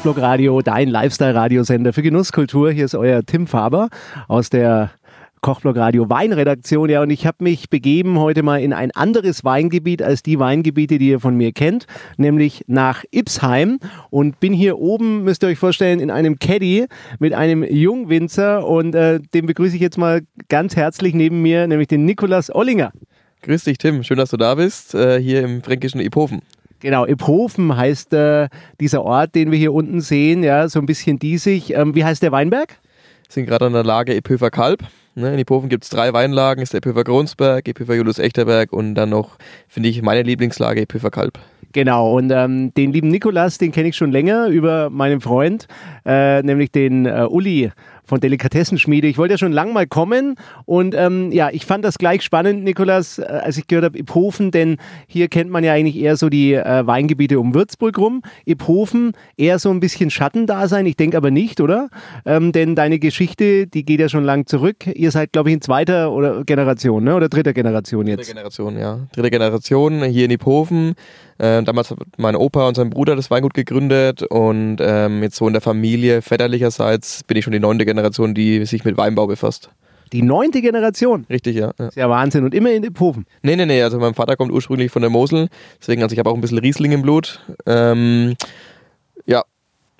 Kochblock Radio, dein Lifestyle-Radiosender für Genusskultur. Hier ist euer Tim Faber aus der Kochblock Radio Weinredaktion. Ja, und ich habe mich begeben heute mal in ein anderes Weingebiet als die Weingebiete, die ihr von mir kennt, nämlich nach Ipsheim und bin hier oben, müsst ihr euch vorstellen, in einem Caddy mit einem Jungwinzer und äh, den begrüße ich jetzt mal ganz herzlich neben mir, nämlich den Nikolas Ollinger. Grüß dich, Tim. Schön, dass du da bist, äh, hier im fränkischen Iphofen. Genau, Iphofen heißt äh, dieser Ort, den wir hier unten sehen, ja, so ein bisschen diesig. Ähm, wie heißt der Weinberg? Wir sind gerade an der Lage Iphofer Kalb. Ne, in Iphofen gibt es drei Weinlagen, ist der Iphofer Gronsberg, Iphofer Julius Echterberg und dann noch, finde ich, meine Lieblingslage Iphofer Kalb. Genau, und ähm, den lieben Nikolas, den kenne ich schon länger über meinen Freund, äh, nämlich den äh, Uli von Delikatessenschmiede. Ich wollte ja schon lang mal kommen und ähm, ja, ich fand das gleich spannend, Nikolas, äh, als ich gehört habe, Iphofen, denn hier kennt man ja eigentlich eher so die äh, Weingebiete um Würzburg rum. Iphofen eher so ein bisschen Schattendasein, ich denke aber nicht, oder? Ähm, denn deine Geschichte, die geht ja schon lang zurück. Ihr seid, glaube ich, in zweiter oder Generation, ne? oder dritter Generation jetzt? Dritte Generation, ja. Dritte Generation hier in Iphofen. Äh, damals hat mein Opa und sein Bruder das Weingut gegründet und ähm, jetzt so in der Familie väterlicherseits bin ich schon die neunte Generation, die sich mit Weinbau befasst. Die neunte Generation? Richtig, ja. ja. Ist ja Wahnsinn. Und immer in Iphofen? Nee, nee, nee. Also mein Vater kommt ursprünglich von der Mosel. Deswegen, also ich habe auch ein bisschen Riesling im Blut. Ähm, ja,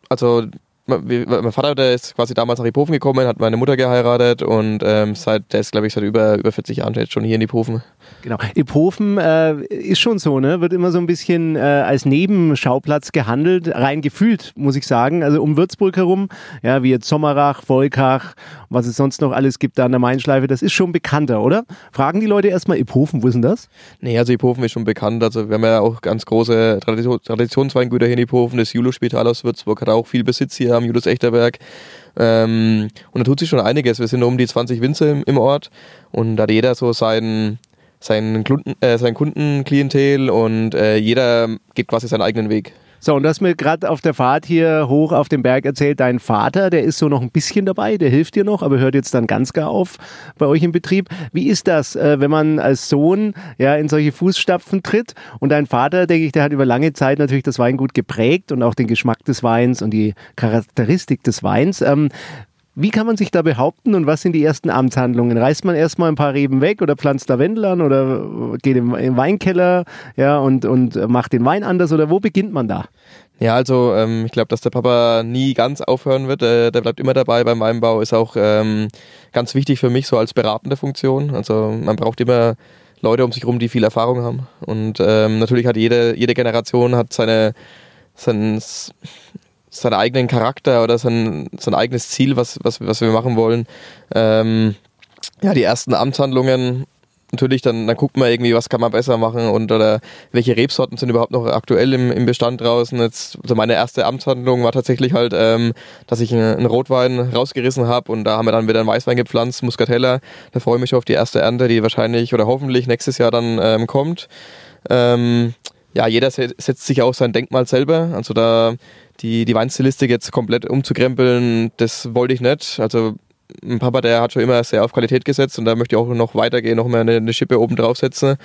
also mein Vater, der ist quasi damals nach Iphofen gekommen, hat meine Mutter geheiratet und ähm, seit, der ist, glaube ich, seit über, über 40 Jahren jetzt schon hier in Iphofen. Genau. Iphofen äh, ist schon so, ne? Wird immer so ein bisschen äh, als Nebenschauplatz gehandelt, rein gefühlt, muss ich sagen. Also um Würzburg herum, ja, wie jetzt Sommerach, Volkach, was es sonst noch alles gibt da an der Mainschleife, das ist schon bekannter, oder? Fragen die Leute erstmal Iphofen, wo ist denn das? Nee, also Iphofen ist schon bekannt. Also wir haben ja auch ganz große Tradition, Traditionsweingüter hier in Iphofen. Das Julo-Spital aus Würzburg hat auch viel Besitz hier am Julius Echterberg. Ähm, und da tut sich schon einiges. Wir sind um die 20 Winzer im, im Ort und da hat jeder so seinen sein, Kunden, äh, sein Kundenklientel und äh, jeder geht quasi seinen eigenen Weg. So, und du hast mir gerade auf der Fahrt hier hoch auf den Berg erzählt, dein Vater, der ist so noch ein bisschen dabei, der hilft dir noch, aber hört jetzt dann ganz gar auf bei euch im Betrieb. Wie ist das, äh, wenn man als Sohn ja in solche Fußstapfen tritt? Und dein Vater, denke ich, der hat über lange Zeit natürlich das Weingut geprägt und auch den Geschmack des Weins und die Charakteristik des Weins. Wie kann man sich da behaupten und was sind die ersten Amtshandlungen? Reißt man erstmal ein paar Reben weg oder pflanzt Lavendel an oder geht im, im Weinkeller ja, und, und macht den Wein anders oder wo beginnt man da? Ja, also ähm, ich glaube, dass der Papa nie ganz aufhören wird. Äh, der bleibt immer dabei beim Weinbau. Ist auch ähm, ganz wichtig für mich so als beratende Funktion. Also man braucht immer Leute um sich herum, die viel Erfahrung haben. Und ähm, natürlich hat jede, jede Generation hat seine, sein, seinen eigenen Charakter oder sein, sein eigenes Ziel, was, was, was wir machen wollen. Ähm, ja, die ersten Amtshandlungen, natürlich, dann, dann guckt man irgendwie, was kann man besser machen und oder welche Rebsorten sind überhaupt noch aktuell im, im Bestand draußen. Jetzt, also meine erste Amtshandlung war tatsächlich halt, ähm, dass ich einen, Rotwein rausgerissen habe und da haben wir dann wieder einen Weißwein gepflanzt, Muscatella. Da freue ich mich auf die erste Ernte, die wahrscheinlich oder hoffentlich nächstes Jahr dann ähm, kommt. Ähm, ja, jeder setzt sich auch sein Denkmal selber. Also da die, die Weinstilistik jetzt komplett umzukrempeln, das wollte ich nicht. Also ein Papa, der hat schon immer sehr auf Qualität gesetzt und da möchte ich auch noch weitergehen, noch mehr eine, eine Schippe oben draufsetzen.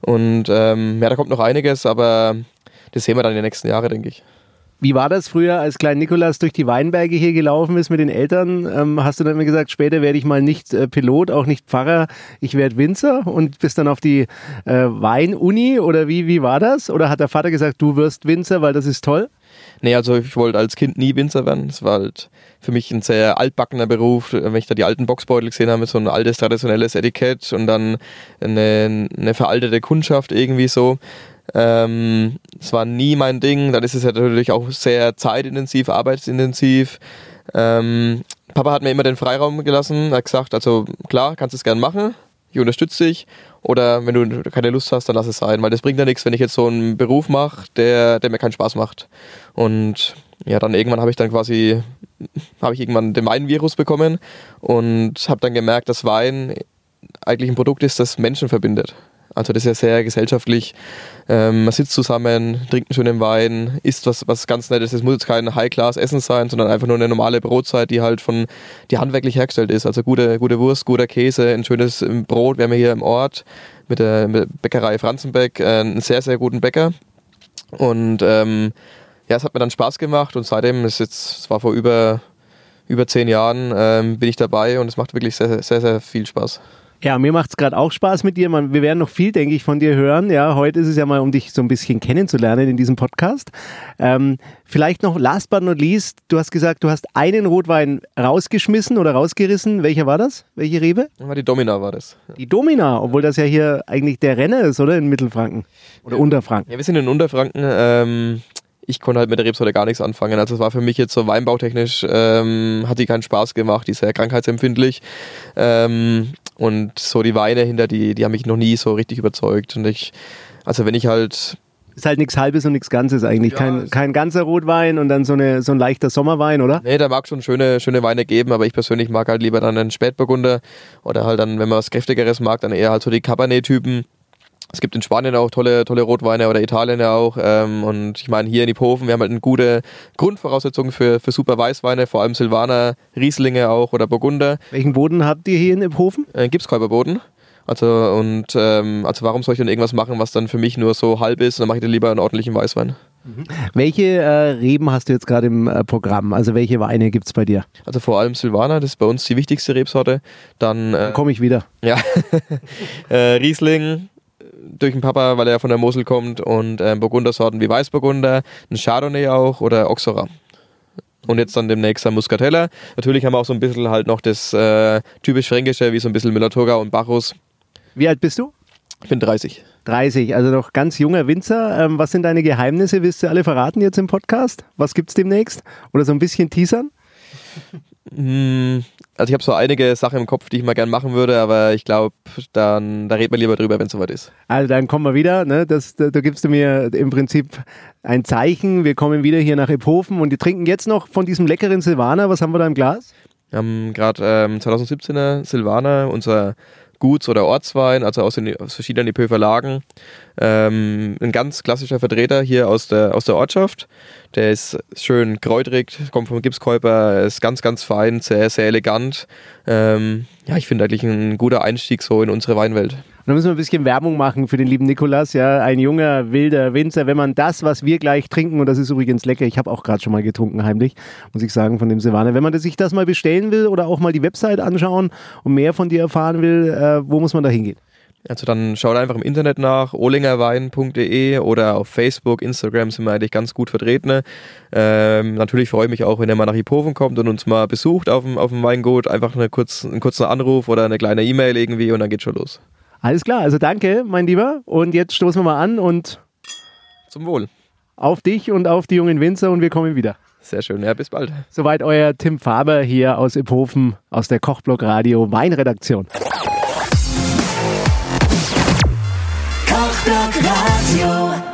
Und ähm, ja, da kommt noch einiges, aber das sehen wir dann in den nächsten Jahren, denke ich. Wie war das früher, als klein Nikolas durch die Weinberge hier gelaufen ist mit den Eltern? Ähm, hast du dann immer gesagt, später werde ich mal nicht äh, Pilot, auch nicht Pfarrer, ich werde Winzer und bist dann auf die äh, Weinuni oder wie, wie war das? Oder hat der Vater gesagt, du wirst Winzer, weil das ist toll? Nee, also ich wollte als Kind nie Winzer werden. Es war halt für mich ein sehr altbackener Beruf. Wenn ich da die alten Boxbeutel gesehen habe, so ein altes traditionelles Etikett und dann eine, eine veraltete Kundschaft irgendwie so. Ähm, es war nie mein Ding. Dann ist es ja natürlich auch sehr zeitintensiv, arbeitsintensiv. Ähm, Papa hat mir immer den Freiraum gelassen, hat gesagt, also klar, kannst es gern machen, ich unterstütze dich. Oder wenn du keine Lust hast, dann lass es sein. Weil das bringt ja nichts, wenn ich jetzt so einen Beruf mache, der, der mir keinen Spaß macht. Und ja, dann irgendwann habe ich dann quasi, habe ich irgendwann den Weinvirus bekommen und habe dann gemerkt, dass Wein eigentlich ein Produkt ist, das Menschen verbindet. Also das ist ja sehr gesellschaftlich. Ähm, man sitzt zusammen, trinkt einen schönen Wein, isst was, was ganz Nettes. Es muss jetzt kein High-Class-Essen sein, sondern einfach nur eine normale Brotzeit, die halt von, die handwerklich hergestellt ist. Also gute, gute Wurst, guter Käse, ein schönes ähm, Brot. Wir haben hier im Ort mit der, Bäckerei Franzenbeck äh, einen sehr, sehr guten Bäcker. Und ähm, ja, es hat mir dann Spaß gemacht und seitdem ist jetzt, es war vor über, über zehn Jahren, ähm, bin ich dabei und es macht wirklich sehr, sehr, sehr viel Spaß. Ja, mir macht es gerade auch Spaß mit dir. Man, wir werden noch viel, denke ich, von dir hören. Ja, heute ist es ja mal, um dich so ein bisschen kennenzulernen in diesem Podcast. Ähm, vielleicht noch last but not least, du hast gesagt, du hast einen Rotwein rausgeschmissen oder rausgerissen. Welcher war das? Welche Rebe? Die Domina war das. Ja. Die Domina, obwohl das ja hier eigentlich der Renner ist, oder? In Mittelfranken oder Unterfranken. Ja, wir sind in Unterfranken. Ähm, ich konnte halt mit der Rebsorte gar nichts anfangen. Also es war für mich jetzt so weinbautechnisch, ähm, hat die keinen Spaß gemacht, die ist sehr krankheitsempfindlich. Ähm, und so die Weine hinter, die, die haben mich noch nie so richtig überzeugt. Und ich, also wenn ich halt ist halt nichts Halbes und nichts Ganzes eigentlich. Ja, kein, kein ganzer Rotwein und dann so, eine, so ein leichter Sommerwein, oder? Nee, da mag schon schöne, schöne Weine geben, aber ich persönlich mag halt lieber dann einen Spätburgunder oder halt dann, wenn man was Kräftigeres mag, dann eher halt so die Cabernet-Typen. Es gibt in Spanien auch tolle, tolle Rotweine oder Italien ja auch. Ähm, und ich meine, hier in Iphofen, wir haben halt eine gute Grundvoraussetzung für, für super Weißweine, vor allem Silvaner, Rieslinge auch oder Burgunder. Welchen Boden habt ihr hier in Iphofen? Äh, Gipskäuberboden. Also, und, ähm, also warum soll ich dann irgendwas machen, was dann für mich nur so halb ist? Dann mache ich dann lieber einen ordentlichen Weißwein. Mhm. Welche äh, Reben hast du jetzt gerade im äh, Programm? Also welche Weine gibt es bei dir? Also vor allem Silvaner, das ist bei uns die wichtigste Rebsorte. Dann, äh, dann komme ich wieder. Ja. Äh, Riesling, durch den Papa, weil er von der Mosel kommt und äh, Burgundersorten wie Weißburgunder, ein Chardonnay auch oder Oxora. Und jetzt dann demnächst ein Muscatella. Natürlich haben wir auch so ein bisschen halt noch das äh, typisch Fränkische, wie so ein bisschen Müller-Thurgau und Bacchus. Wie alt bist du? Ich bin 30. 30, also noch ganz junger Winzer. Ähm, was sind deine Geheimnisse? Willst du alle verraten jetzt im Podcast? Was gibt es demnächst? Oder so ein bisschen teasern? Hm, also ich habe so einige Sachen im Kopf, die ich mal gerne machen würde, aber ich glaube, dann da reden wir lieber drüber, wenn es soweit ist. Also dann kommen wir wieder, ne? das, da, da, gibst du mir im Prinzip ein Zeichen. Wir kommen wieder hier nach Ephofen und die trinken jetzt noch von diesem leckeren Silvaner. Was haben wir da im Glas? Wir haben gerade ähm, 2017er Silvaner, unser Guts- oder Ortswein, also aus den aus verschiedenen Epöfer Lagen. Ähm, ein ganz klassischer Vertreter hier aus der, aus der Ortschaft. Der ist schön kräutrig, kommt vom Gipskäuper, ist ganz, ganz fein, sehr, sehr elegant. Ähm, ja, ich finde eigentlich ein guter Einstieg so in unsere Weinwelt. Und da müssen wir ein bisschen Werbung machen für den lieben Nikolas, ja, ein junger, wilder Winzer. Wenn man das, was wir gleich trinken, und das ist übrigens lecker, ich habe auch gerade schon mal getrunken, heimlich, muss ich sagen, von dem Silvaner. Wenn man sich das mal bestellen will oder auch mal die Website anschauen und mehr von dir erfahren will, äh, wo muss man da hingehen? Also dann schaut einfach im Internet nach, ohlingerwein.de oder auf Facebook, Instagram sind wir eigentlich ganz gut vertreten. Ähm, natürlich freue ich mich auch, wenn ihr mal nach Hipoven kommt und uns mal besucht auf dem, auf dem Weingut. Einfach eine kurz, einen kurzen Anruf oder eine kleine E-Mail irgendwie und dann geht schon los. Alles klar, also danke, mein Lieber. Und jetzt stoßen wir mal an und zum Wohl. Auf dich und auf die jungen Winzer und wir kommen wieder. Sehr schön, ja, bis bald. Soweit euer Tim Faber hier aus Iphofen aus der Kochblock Radio Weinredaktion. Kochblock Radio.